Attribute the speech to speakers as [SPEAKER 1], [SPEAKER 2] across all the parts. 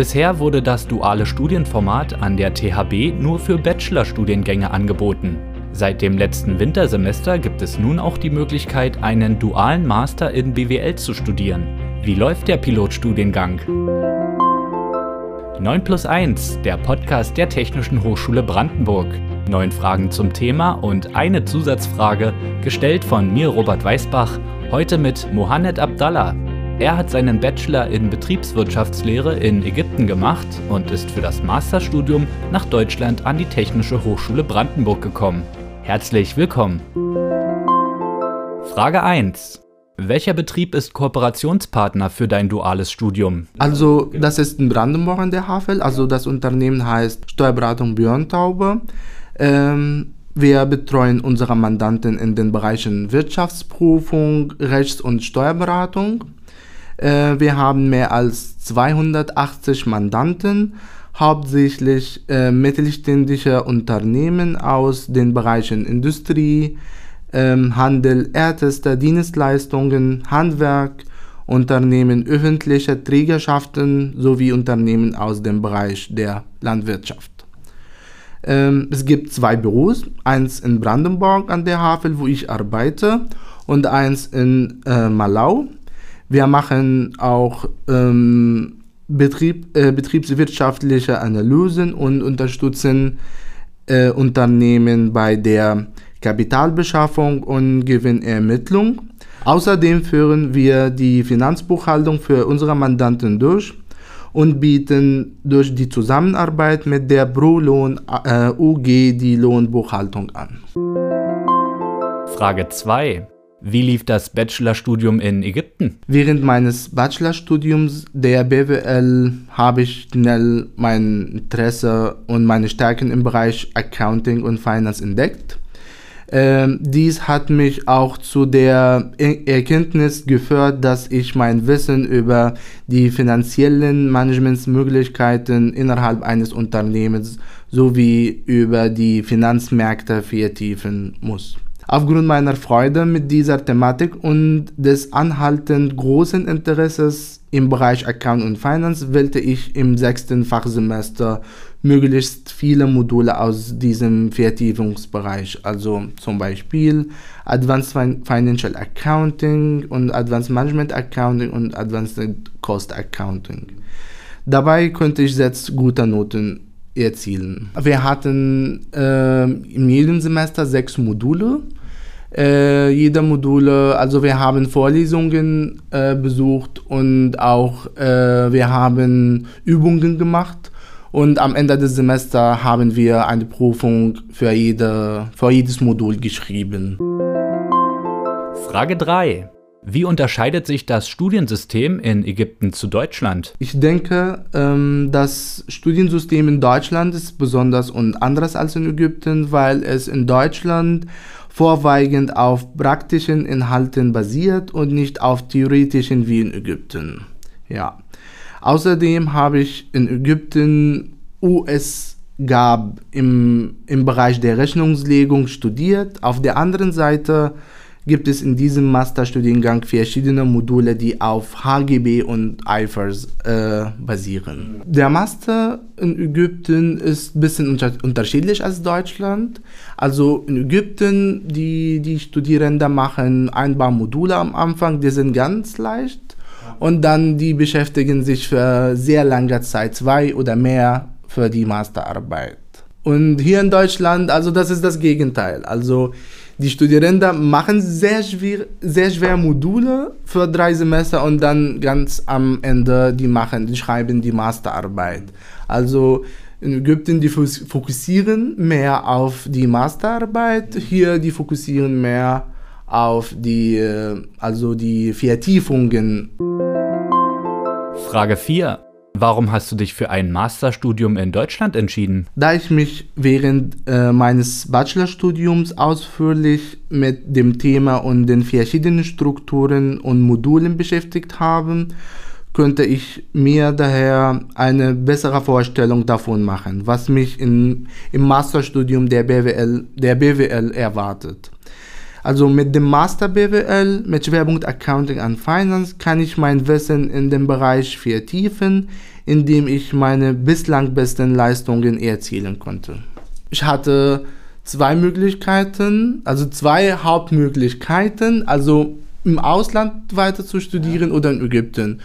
[SPEAKER 1] Bisher wurde das duale Studienformat an der THB nur für Bachelorstudiengänge angeboten. Seit dem letzten Wintersemester gibt es nun auch die Möglichkeit, einen dualen Master in BWL zu studieren. Wie läuft der Pilotstudiengang? 9 plus 1, der Podcast der Technischen Hochschule Brandenburg. Neun Fragen zum Thema und eine Zusatzfrage, gestellt von mir, Robert Weißbach, heute mit Mohamed Abdallah. Er hat seinen Bachelor in Betriebswirtschaftslehre in Ägypten gemacht und ist für das Masterstudium nach Deutschland an die Technische Hochschule Brandenburg gekommen. Herzlich willkommen. Frage 1. Welcher Betrieb ist Kooperationspartner für dein duales Studium?
[SPEAKER 2] Also, das ist in Brandenburg an der Havel. Also, das Unternehmen heißt Steuerberatung Björn Taube. Ähm, wir betreuen unsere Mandanten in den Bereichen Wirtschaftsprüfung, Rechts- und Steuerberatung. Äh, wir haben mehr als 280 Mandanten, hauptsächlich äh, mittelständische Unternehmen aus den Bereichen Industrie, ähm, Handel, Erdeste, Dienstleistungen, Handwerk, Unternehmen öffentlicher Trägerschaften sowie Unternehmen aus dem Bereich der Landwirtschaft. Ähm, es gibt zwei Büros, eins in Brandenburg an der Havel, wo ich arbeite, und eins in äh, Malau. Wir machen auch ähm, Betrieb, äh, betriebswirtschaftliche Analysen und unterstützen äh, Unternehmen bei der Kapitalbeschaffung und Gewinnermittlung. Außerdem führen wir die Finanzbuchhaltung für unsere Mandanten durch und bieten durch die Zusammenarbeit mit der ProLohn äh, UG die Lohnbuchhaltung an.
[SPEAKER 1] Frage 2. Wie lief das Bachelorstudium in Ägypten?
[SPEAKER 2] Während meines Bachelorstudiums der BWL habe ich schnell mein Interesse und meine Stärken im Bereich Accounting und Finance entdeckt. Ähm, dies hat mich auch zu der Erkenntnis geführt, dass ich mein Wissen über die finanziellen Managementsmöglichkeiten innerhalb eines Unternehmens sowie über die Finanzmärkte vertiefen muss. Aufgrund meiner Freude mit dieser Thematik und des anhaltend großen Interesses im Bereich Account und Finance wählte ich im sechsten Fachsemester möglichst viele Module aus diesem Vertiefungsbereich, also zum Beispiel Advanced Financial Accounting und Advanced Management Accounting und Advanced Cost Accounting. Dabei konnte ich sechs gute Noten erzielen. Wir hatten äh, in jedem Semester sechs Module äh, jeder Module. Also wir haben Vorlesungen äh, besucht und auch äh, wir haben Übungen gemacht. Und am Ende des Semesters haben wir eine Prüfung für, jede, für jedes Modul geschrieben.
[SPEAKER 1] Frage 3. Wie unterscheidet sich das Studiensystem in Ägypten zu Deutschland?
[SPEAKER 2] Ich denke, ähm, das Studiensystem in Deutschland ist besonders und anders als in Ägypten, weil es in Deutschland vorwiegend auf praktischen Inhalten basiert und nicht auf theoretischen wie in Ägypten. Ja. Außerdem habe ich in Ägypten US gab im, im Bereich der Rechnungslegung studiert. Auf der anderen Seite gibt es in diesem Masterstudiengang verschiedene Module, die auf HGB und IFRS äh, basieren. Der Master in Ägypten ist ein bisschen unter unterschiedlich als Deutschland. Also in Ägypten, die, die Studierenden machen ein paar Module am Anfang, die sind ganz leicht. Und dann die beschäftigen sich für sehr lange Zeit, zwei oder mehr, für die Masterarbeit. Und hier in Deutschland, also das ist das Gegenteil. Also die Studierenden machen sehr schwer, sehr schwer Module für drei Semester und dann ganz am Ende die machen, die schreiben die Masterarbeit. Also in Ägypten die fokussieren mehr auf die Masterarbeit, hier die fokussieren mehr auf die äh, also die Vertiefungen.
[SPEAKER 1] Frage 4. Warum hast du dich für ein Masterstudium in Deutschland entschieden?
[SPEAKER 2] Da ich mich während äh, meines Bachelorstudiums ausführlich mit dem Thema und den verschiedenen Strukturen und Modulen beschäftigt habe, könnte ich mir daher eine bessere Vorstellung davon machen, was mich in, im Masterstudium der BWL, der BWL erwartet. Also mit dem Master BWL mit Schwerpunkt Accounting and Finance kann ich mein Wissen in dem Bereich vertiefen, indem ich meine bislang besten Leistungen erzielen konnte. Ich hatte zwei Möglichkeiten, also zwei Hauptmöglichkeiten, also im Ausland weiter zu studieren oder in Ägypten.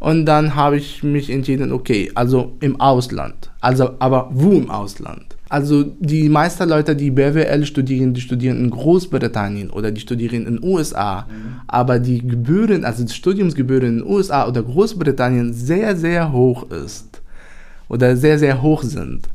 [SPEAKER 2] Und dann habe ich mich entschieden, okay, also im Ausland. Also, aber wo im Ausland? Also die meisten Leute, die BWL studieren, die studieren in Großbritannien oder die studieren in den USA. Mhm. Aber die Gebühren, also die Studiumsgebühren in den USA oder Großbritannien sehr, sehr hoch ist. Oder sehr, sehr hoch sind.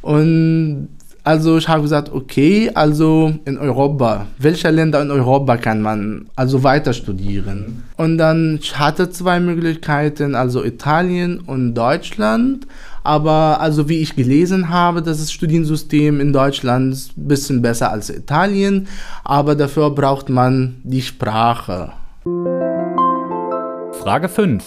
[SPEAKER 2] Und also ich habe gesagt, okay, also in Europa, welche Länder in Europa kann man also weiter studieren? Und dann ich hatte zwei Möglichkeiten, also Italien und Deutschland. Aber also wie ich gelesen habe, das ist Studiensystem in Deutschland ein bisschen besser als Italien, aber dafür braucht man die Sprache.
[SPEAKER 1] Frage 5.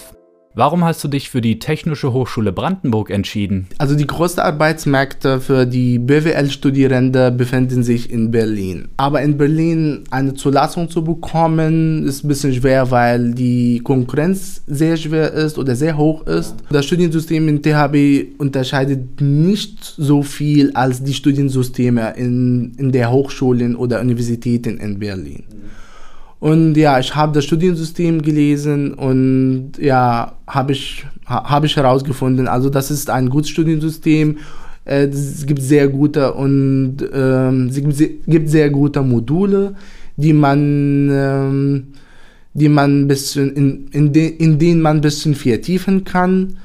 [SPEAKER 1] Warum hast du dich für die Technische Hochschule Brandenburg entschieden?
[SPEAKER 2] Also die größten Arbeitsmärkte für die BWL-Studierende befinden sich in Berlin. Aber in Berlin eine Zulassung zu bekommen, ist ein bisschen schwer, weil die Konkurrenz sehr schwer ist oder sehr hoch ist. Das Studiensystem in THB unterscheidet nicht so viel als die Studiensysteme in, in der Hochschulen oder Universitäten in Berlin. Und ja, ich habe das Studiensystem gelesen und ja, habe ich, hab ich herausgefunden, also das ist ein gutes Studiensystem. Äh, es gibt sehr gute und ähm, es gibt, gibt sehr gute Module, die man, ähm, die man bisschen in, in, de, in denen man ein bisschen vertiefen kann.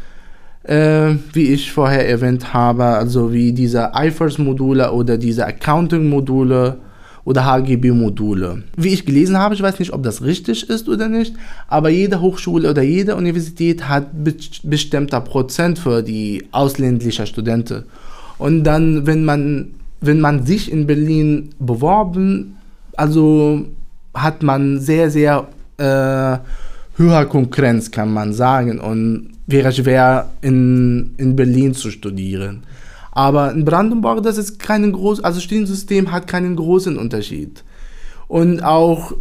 [SPEAKER 2] Äh, wie ich vorher erwähnt habe, also wie diese IFRS-Module oder diese Accounting-Module oder HGB-Module. Wie ich gelesen habe, ich weiß nicht, ob das richtig ist oder nicht, aber jede Hochschule oder jede Universität hat bestimmter Prozent für die ausländischen Studenten. Und dann, wenn man, wenn man sich in Berlin beworben, also hat man sehr, sehr äh, höhere Konkurrenz, kann man sagen, und wäre schwer in, in Berlin zu studieren. Aber in Brandenburg, das ist keinen großen, also Studiensystem hat keinen großen Unterschied. Und auch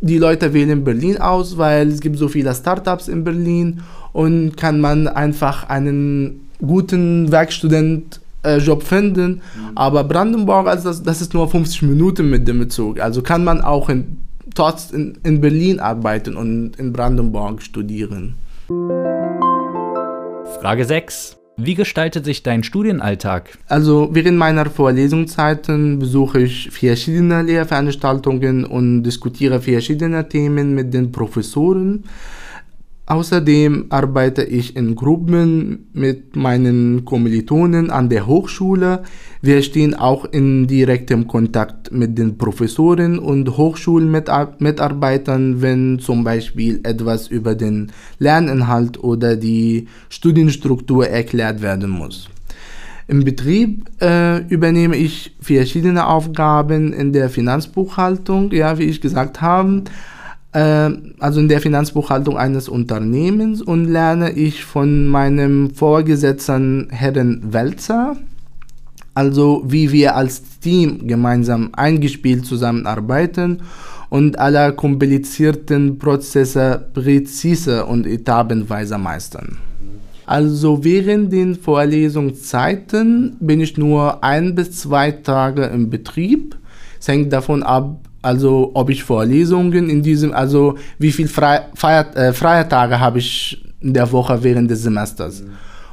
[SPEAKER 2] die Leute wählen Berlin aus, weil es gibt so viele Startups in Berlin und kann man einfach einen guten Werkstudent äh, Job finden. Mhm. Aber Brandenburg, also das, das ist nur 50 Minuten mit dem Zug. Also kann man auch in, trotz in, in Berlin arbeiten und in Brandenburg studieren.
[SPEAKER 1] Frage 6. Wie gestaltet sich dein Studienalltag?
[SPEAKER 2] Also während meiner Vorlesungszeiten besuche ich verschiedene Lehrveranstaltungen und diskutiere verschiedene Themen mit den Professoren. Außerdem arbeite ich in Gruppen mit meinen Kommilitonen an der Hochschule. Wir stehen auch in direktem Kontakt mit den Professoren und Hochschulmitarbeitern, wenn zum Beispiel etwas über den Lerninhalt oder die Studienstruktur erklärt werden muss. Im Betrieb äh, übernehme ich verschiedene Aufgaben in der Finanzbuchhaltung, ja, wie ich gesagt habe also in der Finanzbuchhaltung eines Unternehmens und lerne ich von meinem Vorgesetzten Herrn Welzer, also wie wir als Team gemeinsam eingespielt zusammenarbeiten und alle komplizierten Prozesse präzise und etappenweise meistern. Also während den Vorlesungszeiten bin ich nur ein bis zwei Tage im Betrieb. Es hängt davon ab, also ob ich Vorlesungen in diesem, also wie viele Fre Feier, äh, Feiertage habe ich in der Woche während des Semesters. Mhm.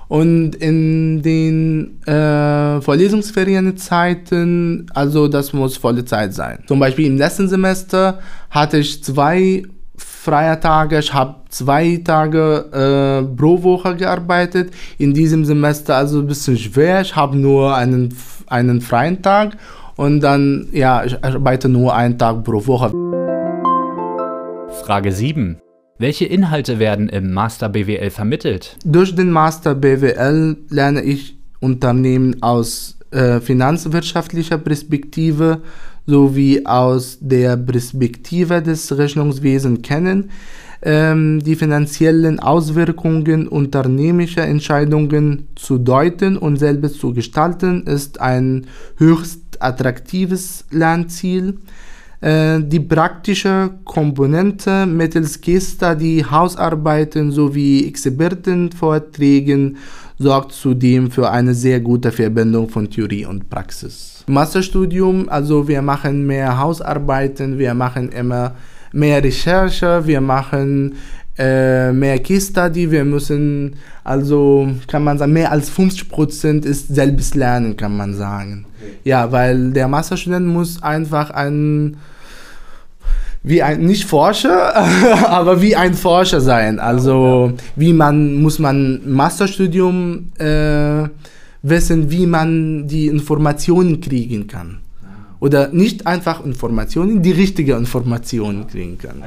[SPEAKER 2] Und in den äh, Vorlesungsferienzeiten, also das muss volle Zeit sein. Zum Beispiel im letzten Semester hatte ich zwei freie Tage, ich habe zwei Tage äh, pro Woche gearbeitet. In diesem Semester also ein bisschen schwer, ich habe nur einen, einen freien Tag und dann, ja, ich arbeite nur einen Tag pro Woche.
[SPEAKER 1] Frage 7. Welche Inhalte werden im Master BWL vermittelt?
[SPEAKER 2] Durch den Master BWL lerne ich Unternehmen aus äh, finanzwirtschaftlicher Perspektive sowie aus der Perspektive des Rechnungswesens kennen ähm, die finanziellen Auswirkungen unternehmischer Entscheidungen zu deuten und selbst zu gestalten, ist ein höchst attraktives Lernziel. Äh, die praktische Komponente mittels Gesta, die Hausarbeiten sowie Expertenvorträgen sorgt zudem für eine sehr gute Verbindung von Theorie und Praxis. Masterstudium, also wir machen mehr Hausarbeiten, wir machen immer mehr Recherche, wir machen äh, mehr Case Study, wir müssen also, kann man sagen, mehr als 50% ist Selbstlernen, kann man sagen. Ja, weil der Masterstudent muss einfach ein wie ein, nicht Forscher, aber wie ein Forscher sein. Also wie man, muss man Masterstudium äh, wissen, wie man die Informationen kriegen kann. Oder nicht einfach Informationen, die richtige Informationen kriegen kann.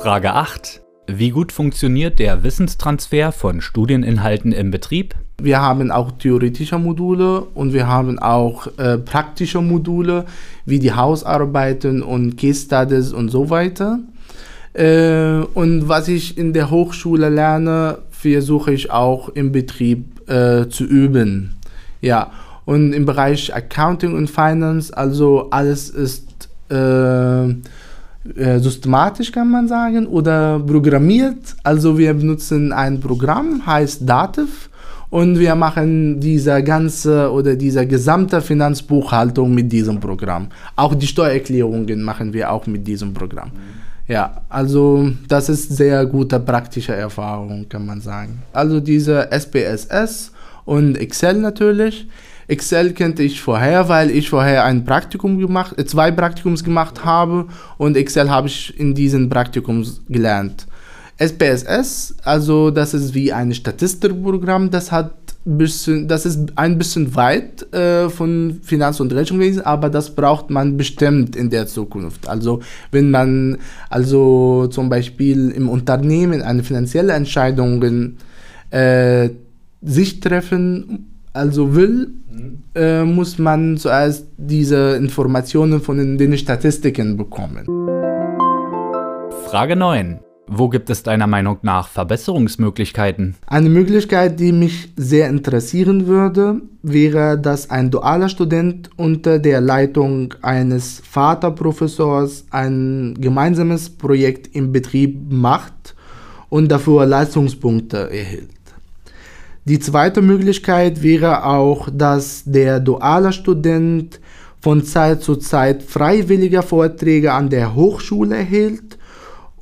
[SPEAKER 1] Frage 8. Wie gut funktioniert der Wissenstransfer von Studieninhalten im Betrieb?
[SPEAKER 2] Wir haben auch theoretische Module und wir haben auch äh, praktische Module wie die Hausarbeiten und Case Studies und so weiter. Äh, und was ich in der Hochschule lerne, versuche ich auch im Betrieb äh, zu üben. Ja, und im Bereich Accounting und Finance, also alles ist äh, systematisch, kann man sagen, oder programmiert. Also wir benutzen ein Programm, heißt Dativ und wir machen diese ganze oder diese gesamte Finanzbuchhaltung mit diesem Programm. Auch die Steuererklärungen machen wir auch mit diesem Programm. Ja, also das ist sehr gute praktische Erfahrung, kann man sagen. Also diese SPSS und Excel natürlich. Excel kannte ich vorher, weil ich vorher ein Praktikum gemacht, äh, zwei Praktikums gemacht habe und Excel habe ich in diesen Praktikums gelernt. SPSS, also das ist wie ein Statistikprogramm, das hat bisschen, das ist ein bisschen weit äh, von Finanz- und Rechnungswesen, aber das braucht man bestimmt in der Zukunft. Also wenn man also zum Beispiel im Unternehmen eine finanzielle Entscheidung äh, sich treffen also will, mhm. äh, muss man zuerst diese Informationen von den, den Statistiken bekommen.
[SPEAKER 1] Frage 9. Wo gibt es deiner Meinung nach Verbesserungsmöglichkeiten?
[SPEAKER 2] Eine Möglichkeit, die mich sehr interessieren würde, wäre, dass ein dualer Student unter der Leitung eines Vaterprofessors ein gemeinsames Projekt im Betrieb macht und dafür Leistungspunkte erhält. Die zweite Möglichkeit wäre auch, dass der duale Student von Zeit zu Zeit freiwillige Vorträge an der Hochschule erhält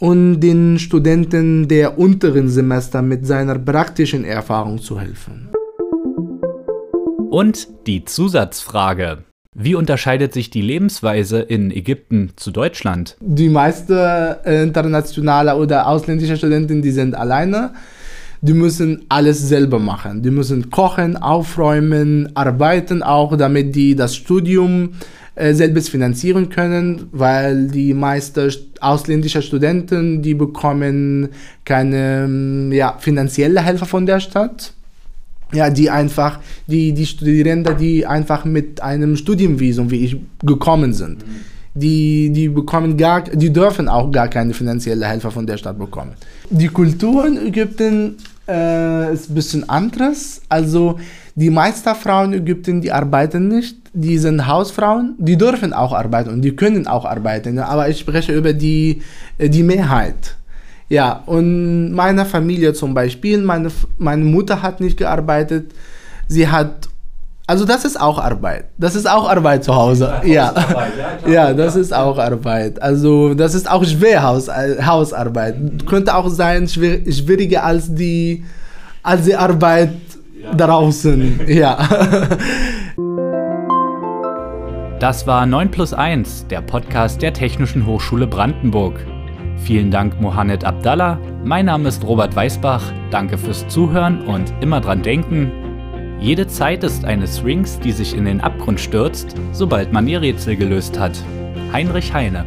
[SPEAKER 2] und den Studenten der unteren Semester mit seiner praktischen Erfahrung zu helfen.
[SPEAKER 1] Und die Zusatzfrage. Wie unterscheidet sich die Lebensweise in Ägypten zu Deutschland?
[SPEAKER 2] Die meisten äh, internationale oder ausländische Studenten, die sind alleine. Die müssen alles selber machen. Die müssen kochen, aufräumen, arbeiten auch, damit die das Studium äh, selbst finanzieren können, weil die meisten ausländischen Studenten, die bekommen keine ähm, ja, finanzielle Hilfe von der Stadt. Ja, die einfach, die, die Studierenden, die einfach mit einem Studienvisum wie ich gekommen sind. Die, die bekommen gar, die dürfen auch gar keine finanzielle Hilfe von der Stadt bekommen. Die Kultur in Ägypten äh, ist ein bisschen anderes. Also die meisten Frauen in Ägypten, die arbeiten nicht die sind Hausfrauen, die dürfen auch arbeiten und die können auch arbeiten, aber ich spreche über die, äh, die Mehrheit. Ja, und meine Familie zum Beispiel, meine, meine Mutter hat nicht gearbeitet, sie hat, also das ist auch Arbeit, das ist auch Arbeit zu Hause, ja, ja, das ist auch Arbeit, also das ist auch schwer Haus, äh, Hausarbeit, könnte auch sein schwer, schwieriger als die, als die Arbeit ja. draußen, ja.
[SPEAKER 1] Das war 9 plus 1, der Podcast der Technischen Hochschule Brandenburg. Vielen Dank, Mohamed Abdallah. Mein Name ist Robert Weißbach. Danke fürs Zuhören und immer dran denken. Jede Zeit ist eine Sphinx, die sich in den Abgrund stürzt, sobald man ihr Rätsel gelöst hat. Heinrich Heine